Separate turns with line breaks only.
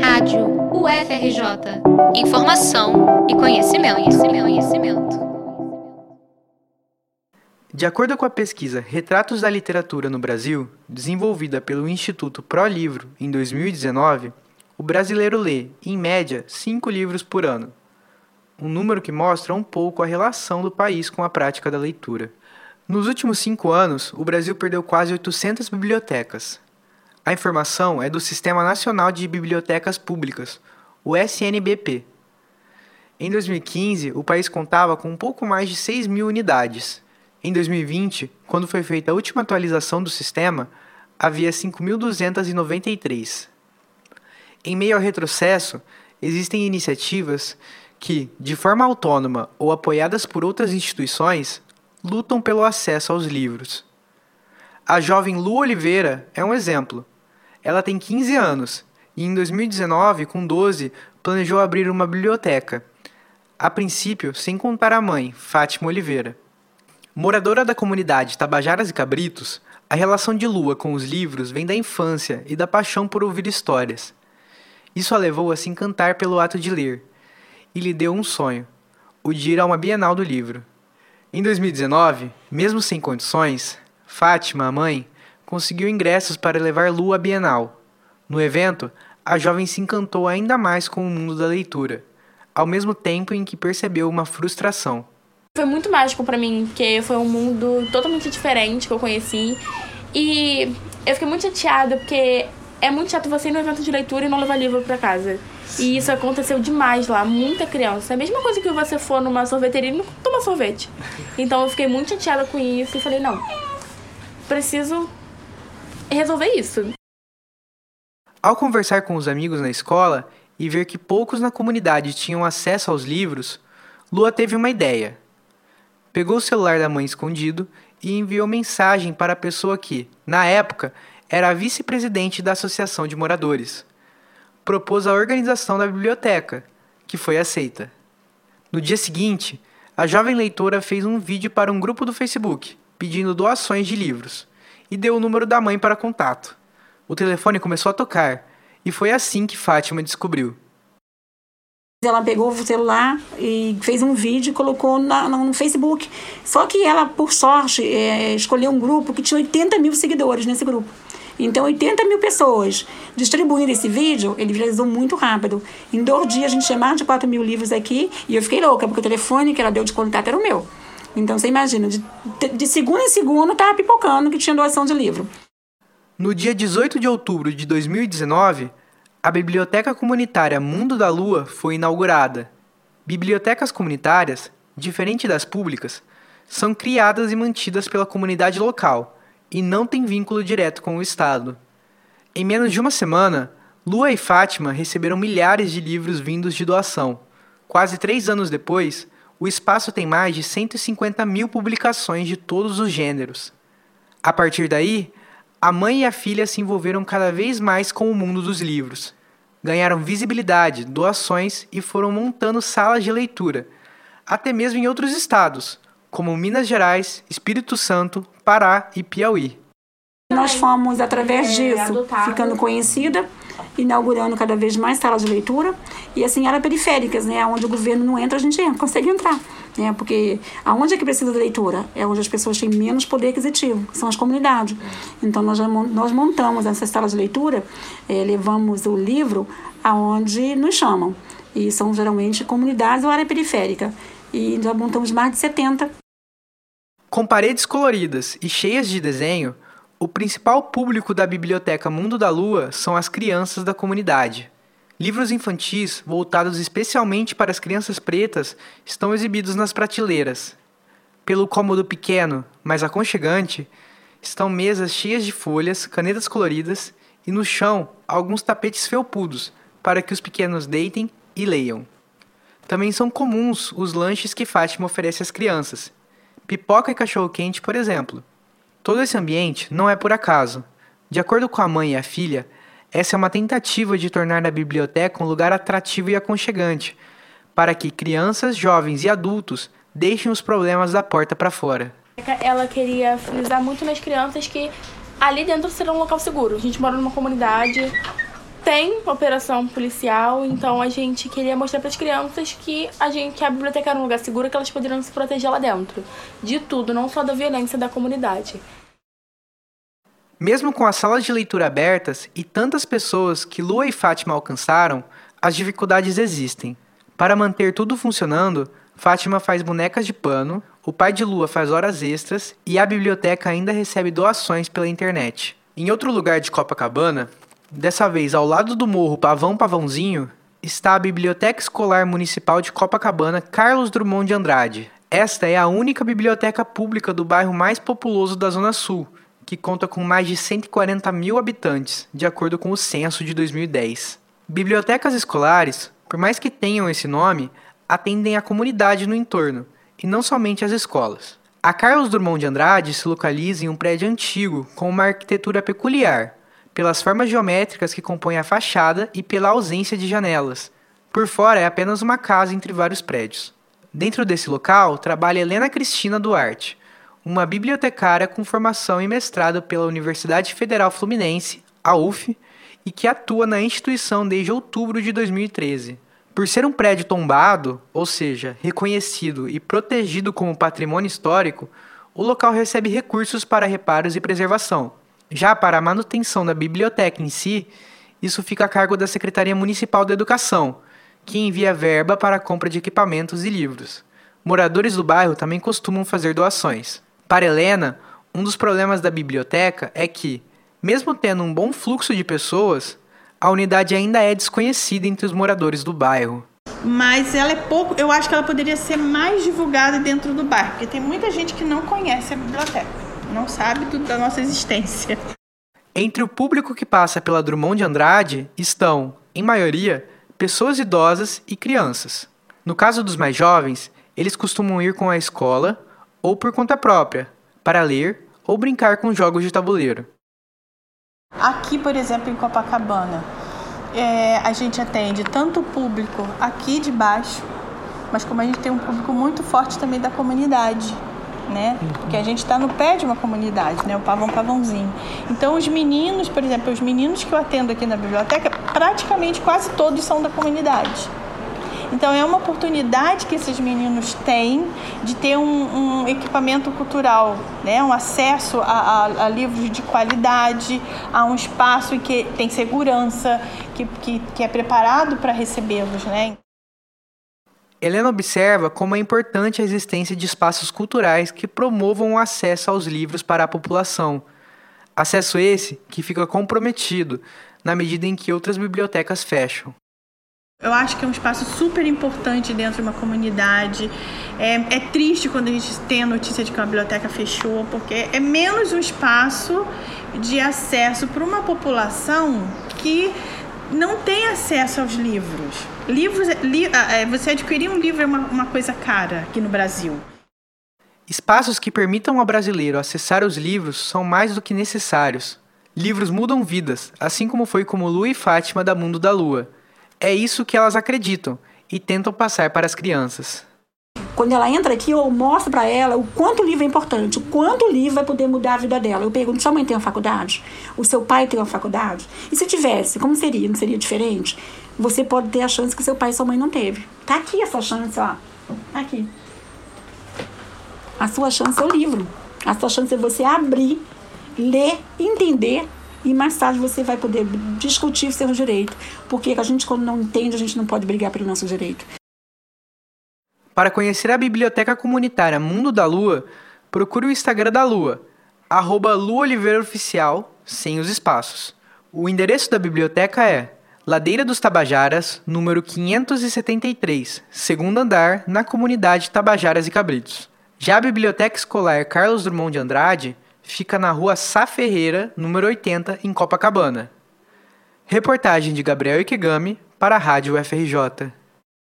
Rádio UFRJ. Informação e conhecimento, conhecimento, conhecimento.
De acordo com a pesquisa Retratos da Literatura no Brasil, desenvolvida pelo Instituto Pro Livro em 2019, o brasileiro lê, em média, cinco livros por ano. Um número que mostra um pouco a relação do país com a prática da leitura. Nos últimos cinco anos, o Brasil perdeu quase 800 bibliotecas, a informação é do Sistema Nacional de Bibliotecas Públicas, o SNBP. Em 2015, o país contava com um pouco mais de 6 mil unidades. Em 2020, quando foi feita a última atualização do sistema, havia 5.293. Em meio ao retrocesso, existem iniciativas que, de forma autônoma ou apoiadas por outras instituições, lutam pelo acesso aos livros. A jovem Lu Oliveira é um exemplo. Ela tem 15 anos e em 2019, com 12, planejou abrir uma biblioteca. A princípio, sem contar a mãe, Fátima Oliveira. Moradora da comunidade Tabajaras e Cabritos, a relação de Lua com os livros vem da infância e da paixão por ouvir histórias. Isso a levou a se encantar pelo ato de ler e lhe deu um sonho: o de ir a uma Bienal do Livro. Em 2019, mesmo sem condições, Fátima, a mãe, conseguiu ingressos para levar Lu à Bienal. No evento, a jovem se encantou ainda mais com o mundo da leitura, ao mesmo tempo em que percebeu uma frustração.
Foi muito mágico para mim, porque foi um mundo totalmente diferente que eu conheci. E eu fiquei muito chateada, porque é muito chato você ir no evento de leitura e não levar livro para casa. E isso aconteceu demais lá, muita criança. É a mesma coisa que você for numa sorveteria e não toma sorvete. Então eu fiquei muito chateada com isso e falei, não, preciso resolver isso.
Ao conversar com os amigos na escola e ver que poucos na comunidade tinham acesso aos livros, Lua teve uma ideia. Pegou o celular da mãe escondido e enviou mensagem para a pessoa que, na época, era a vice-presidente da Associação de Moradores. Propôs a organização da biblioteca, que foi aceita. No dia seguinte, a jovem leitora fez um vídeo para um grupo do Facebook, pedindo doações de livros e deu o número da mãe para contato. O telefone começou a tocar e foi assim que Fátima descobriu.
Ela pegou o celular e fez um vídeo e colocou na, no Facebook. Só que ela, por sorte, é, escolheu um grupo que tinha 80 mil seguidores nesse grupo. Então, 80 mil pessoas distribuindo esse vídeo, ele viralizou muito rápido. Em dois dias, a gente tinha mais de 4 mil livros aqui e eu fiquei louca, porque o telefone que ela deu de contato era o meu. Então você imagina, de, de segundo em segundo estava pipocando que tinha doação de livro.
No dia 18 de outubro de 2019, a Biblioteca Comunitária Mundo da Lua foi inaugurada. Bibliotecas comunitárias, diferente das públicas, são criadas e mantidas pela comunidade local e não têm vínculo direto com o Estado. Em menos de uma semana, Lua e Fátima receberam milhares de livros vindos de doação. Quase três anos depois, o espaço tem mais de 150 mil publicações de todos os gêneros. A partir daí, a mãe e a filha se envolveram cada vez mais com o mundo dos livros. Ganharam visibilidade, doações e foram montando salas de leitura, até mesmo em outros estados, como Minas Gerais, Espírito Santo, Pará e Piauí.
Nós fomos, através disso, ficando conhecida inaugurando cada vez mais salas de leitura e assim áreas periféricas, né, onde o governo não entra, a gente consegue entrar, né, porque aonde é que precisa de leitura? É onde as pessoas têm menos poder aquisitivo, são as comunidades. Então nós nós montamos essas salas de leitura, é, levamos o livro aonde nos chamam e são geralmente comunidades ou área periférica e já montamos mais de 70.
Com paredes coloridas e cheias de desenho, o principal público da Biblioteca Mundo da Lua são as crianças da comunidade. Livros infantis, voltados especialmente para as crianças pretas, estão exibidos nas prateleiras. Pelo cômodo pequeno, mas aconchegante, estão mesas cheias de folhas, canetas coloridas e no chão alguns tapetes felpudos para que os pequenos deitem e leiam. Também são comuns os lanches que Fátima oferece às crianças. Pipoca e cachorro-quente, por exemplo. Todo esse ambiente não é por acaso. De acordo com a mãe e a filha, essa é uma tentativa de tornar a biblioteca um lugar atrativo e aconchegante, para que crianças, jovens e adultos deixem os problemas da porta para fora.
Ela queria frisar muito nas crianças que ali dentro será um local seguro. A gente mora numa comunidade tem operação policial, então a gente queria mostrar para as crianças que a gente que a biblioteca era um lugar seguro que elas poderiam se proteger lá dentro de tudo, não só da violência da comunidade.
Mesmo com as salas de leitura abertas e tantas pessoas que Lua e Fátima alcançaram, as dificuldades existem. Para manter tudo funcionando, Fátima faz bonecas de pano, o pai de Lua faz horas extras e a biblioteca ainda recebe doações pela internet. Em outro lugar de Copacabana, dessa vez ao lado do morro Pavão Pavãozinho, está a Biblioteca Escolar Municipal de Copacabana Carlos Drummond de Andrade. Esta é a única biblioteca pública do bairro mais populoso da Zona Sul que conta com mais de 140 mil habitantes, de acordo com o censo de 2010. Bibliotecas escolares, por mais que tenham esse nome, atendem a comunidade no entorno, e não somente as escolas. A Carlos Drummond de Andrade se localiza em um prédio antigo com uma arquitetura peculiar, pelas formas geométricas que compõem a fachada e pela ausência de janelas. Por fora é apenas uma casa entre vários prédios. Dentro desse local trabalha Helena Cristina Duarte, uma bibliotecária com formação e mestrado pela Universidade Federal Fluminense, a UF, e que atua na instituição desde outubro de 2013. Por ser um prédio tombado, ou seja, reconhecido e protegido como patrimônio histórico, o local recebe recursos para reparos e preservação. Já para a manutenção da biblioteca em si, isso fica a cargo da Secretaria Municipal da Educação, que envia verba para a compra de equipamentos e livros. Moradores do bairro também costumam fazer doações. Para Helena, um dos problemas da biblioteca é que, mesmo tendo um bom fluxo de pessoas, a unidade ainda é desconhecida entre os moradores do bairro.
Mas ela é pouco, eu acho que ela poderia ser mais divulgada dentro do bairro, porque tem muita gente que não conhece a biblioteca, não sabe tudo da nossa existência.
Entre o público que passa pela Drummond de Andrade estão, em maioria, pessoas idosas e crianças. No caso dos mais jovens, eles costumam ir com a escola ou por conta própria, para ler ou brincar com jogos de tabuleiro.
Aqui, por exemplo, em Copacabana, é, a gente atende tanto o público aqui de baixo, mas como a gente tem um público muito forte também da comunidade, né? Porque a gente está no pé de uma comunidade, né? O Pavão Pavãozinho. Então, os meninos, por exemplo, os meninos que eu atendo aqui na biblioteca, praticamente quase todos são da comunidade. Então é uma oportunidade que esses meninos têm de ter um, um equipamento cultural, né? um acesso a, a, a, livros de qualidade, a um espaço que tem segurança, que, que, que é preparado para recebê-los. Né?
Helena observa como é importante a existência de espaços culturais que promovam o acesso aos livros para a população. Acesso esse que fica comprometido na medida em que outras bibliotecas fecham.
Eu acho que é um espaço super importante dentro de uma comunidade. É, é, triste quando a gente tem a notícia de que uma biblioteca fechou, porque é menos um espaço de acesso para uma população que não tem acesso aos livros. Livros, li, é, você adquirir um livro é uma, uma coisa cara aqui no Brasil.
Espaços que permitam ao brasileiro acessar os livros são mais do que necessários. Livros mudam vidas, assim como foi como Lu e Fátima da Mundo da Lua é isso que elas acreditam e tentam passar para as crianças.
Quando ela entra aqui, eu mostro para ela o quanto o livro é importante, o quanto o livro vai poder mudar a vida dela. Eu pergunto: sua mãe tem uma faculdade? O seu pai tem uma faculdade? E se tivesse, como seria? Não seria diferente? Você pode ter a chance que seu pai e sua mãe não teve. Tá aqui essa chance, ó. Tá aqui. A sua chance é o livro. A sua chance é você abrir, ler, entender e mais tarde você vai poder discutir seu direito, porque a gente quando não entende, a gente não pode brigar pelo nosso direito.
Para conhecer a biblioteca comunitária Mundo da Lua, procure o Instagram da Lua, arroba sem os espaços. O endereço da biblioteca é Ladeira dos Tabajaras, número 573, segundo andar, na comunidade Tabajaras e Cabritos. Já a Biblioteca Escolar Carlos Drummond de Andrade fica na rua Sá Ferreira, número 80, em Copacabana. Reportagem de Gabriel Ikegami para a Rádio FRJ.